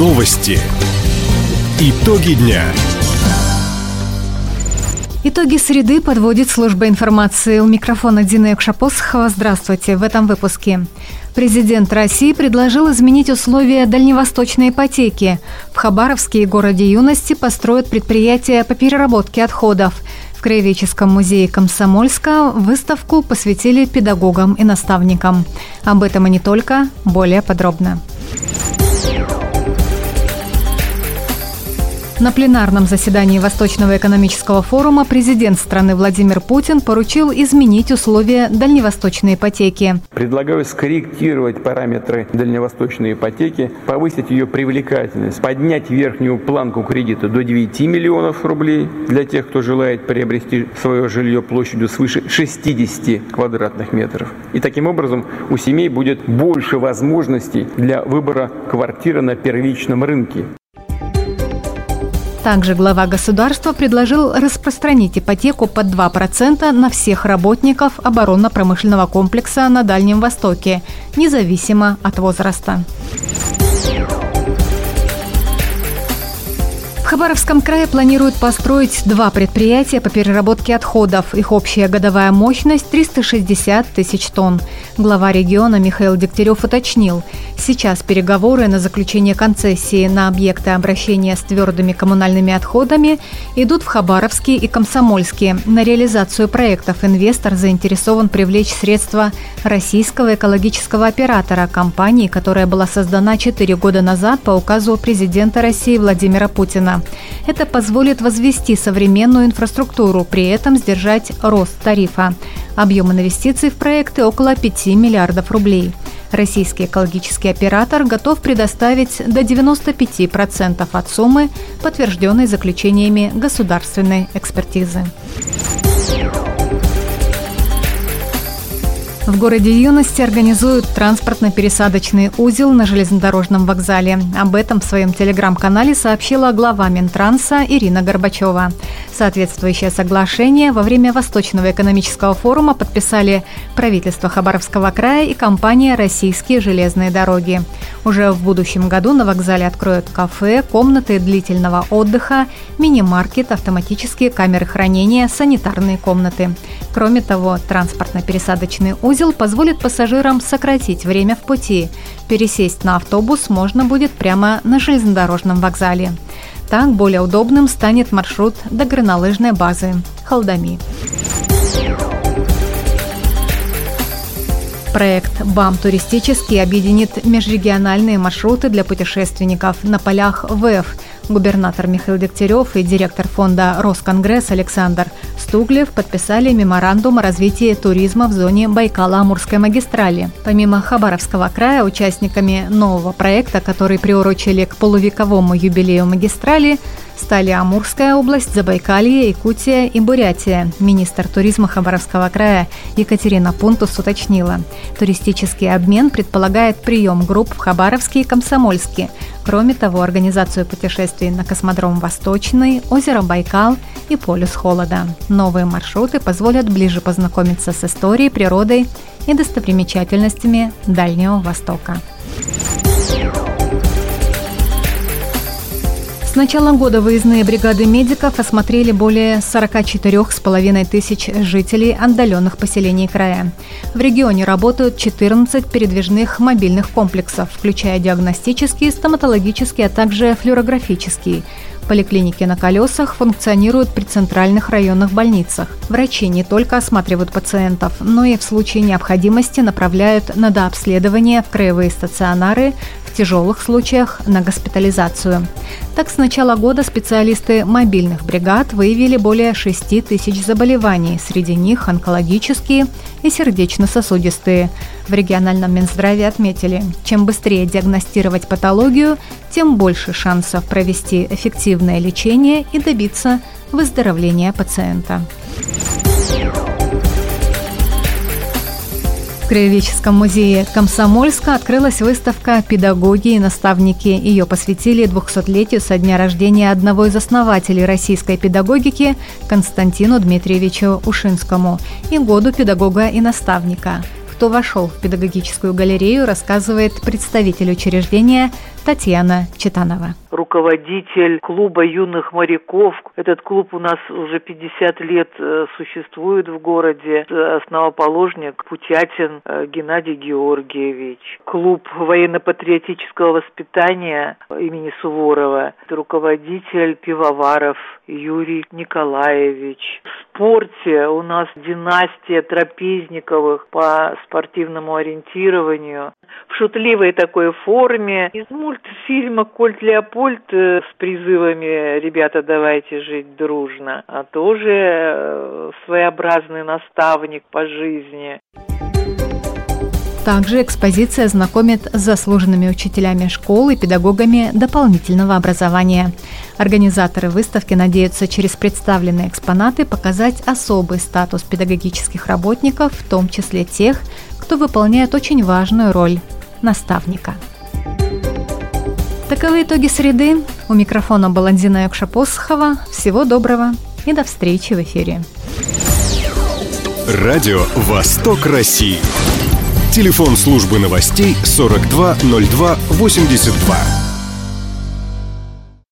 Новости. Итоги дня. Итоги среды подводит служба информации. У микрофона Дина Якшапосхова. Здравствуйте. В этом выпуске. Президент России предложил изменить условия дальневосточной ипотеки. В Хабаровске и городе Юности построят предприятие по переработке отходов. В Краеведческом музее Комсомольска выставку посвятили педагогам и наставникам. Об этом и не только, более подробно. На пленарном заседании Восточного экономического форума президент страны Владимир Путин поручил изменить условия дальневосточной ипотеки. Предлагаю скорректировать параметры дальневосточной ипотеки, повысить ее привлекательность, поднять верхнюю планку кредита до 9 миллионов рублей для тех, кто желает приобрести свое жилье площадью свыше 60 квадратных метров. И таким образом у семей будет больше возможностей для выбора квартиры на первичном рынке. Также глава государства предложил распространить ипотеку под 2% на всех работников оборонно-промышленного комплекса на Дальнем Востоке, независимо от возраста. Хабаровском крае планируют построить два предприятия по переработке отходов. Их общая годовая мощность – 360 тысяч тонн. Глава региона Михаил Дегтярев уточнил, сейчас переговоры на заключение концессии на объекты обращения с твердыми коммунальными отходами идут в Хабаровске и Комсомольске. На реализацию проектов инвестор заинтересован привлечь средства российского экологического оператора, компании, которая была создана 4 года назад по указу президента России Владимира Путина. Это позволит возвести современную инфраструктуру, при этом сдержать рост тарифа. Объем инвестиций в проекты около 5 миллиардов рублей. Российский экологический оператор готов предоставить до 95% от суммы, подтвержденной заключениями государственной экспертизы. В городе Юности организуют транспортно-пересадочный узел на железнодорожном вокзале. Об этом в своем телеграм-канале сообщила глава Минтранса Ирина Горбачева. Соответствующее соглашение во время Восточного экономического форума подписали правительство Хабаровского края и компания «Российские железные дороги». Уже в будущем году на вокзале откроют кафе, комнаты длительного отдыха, мини-маркет, автоматические камеры хранения, санитарные комнаты. Кроме того, транспортно-пересадочный узел позволит пассажирам сократить время в пути. Пересесть на автобус можно будет прямо на железнодорожном вокзале. Так более удобным станет маршрут до горнолыжной базы Халдами. Проект «БАМ туристический» объединит межрегиональные маршруты для путешественников на полях ВЭФ – Губернатор Михаил Дегтярев и директор фонда «Росконгресс» Александр Стуглев подписали меморандум о развитии туризма в зоне Байкало-Амурской магистрали. Помимо Хабаровского края, участниками нового проекта, который приурочили к полувековому юбилею магистрали, стали Амурская область, Забайкалье, Якутия и Бурятия. Министр туризма Хабаровского края Екатерина Пунтус уточнила. Туристический обмен предполагает прием групп в Хабаровске и Комсомольске. Кроме того, организацию путешествий на космодром Восточный, озеро Байкал и полюс холода. Новые маршруты позволят ближе познакомиться с историей, природой и достопримечательностями Дальнего Востока. Начала года выездные бригады медиков осмотрели более 44,5 тысяч жителей отдаленных поселений края. В регионе работают 14 передвижных мобильных комплексов, включая диагностический, стоматологический, а также флюорографический. Поликлиники на колесах функционируют при центральных районных больницах. Врачи не только осматривают пациентов, но и в случае необходимости направляют на дообследование в краевые стационары, в тяжелых случаях на госпитализацию. Так, с начала года специалисты мобильных бригад выявили более 6 тысяч заболеваний, среди них онкологические и сердечно-сосудистые. В региональном Минздраве отметили, чем быстрее диагностировать патологию, тем больше шансов провести эффективное лечение и добиться выздоровления пациента. Краеведческом музее Комсомольска открылась выставка «Педагоги и наставники». Ее посвятили 200-летию со дня рождения одного из основателей российской педагогики Константину Дмитриевичу Ушинскому и году педагога и наставника – кто вошел в педагогическую галерею, рассказывает представитель учреждения Татьяна Читанова. Руководитель клуба юных моряков. Этот клуб у нас уже 50 лет э, существует в городе. Основоположник Путятин э, Геннадий Георгиевич. Клуб военно-патриотического воспитания имени Суворова. Руководитель Пивоваров Юрий Николаевич. В спорте у нас династия Трапезниковых по спортивному ориентированию. В шутливой такой форме. Из мультфильма «Кольт Леопольд» э, с призывами «Ребята, давайте жить дружно», а тоже э, своеобразный наставник по жизни. Также экспозиция знакомит с заслуженными учителями школ и педагогами дополнительного образования. Организаторы выставки надеются через представленные экспонаты показать особый статус педагогических работников, в том числе тех, кто выполняет очень важную роль – наставника. Таковы итоги среды. У микрофона была Дина Якшапосхова. Всего доброго и до встречи в эфире. Радио «Восток России». Телефон службы новостей 420282.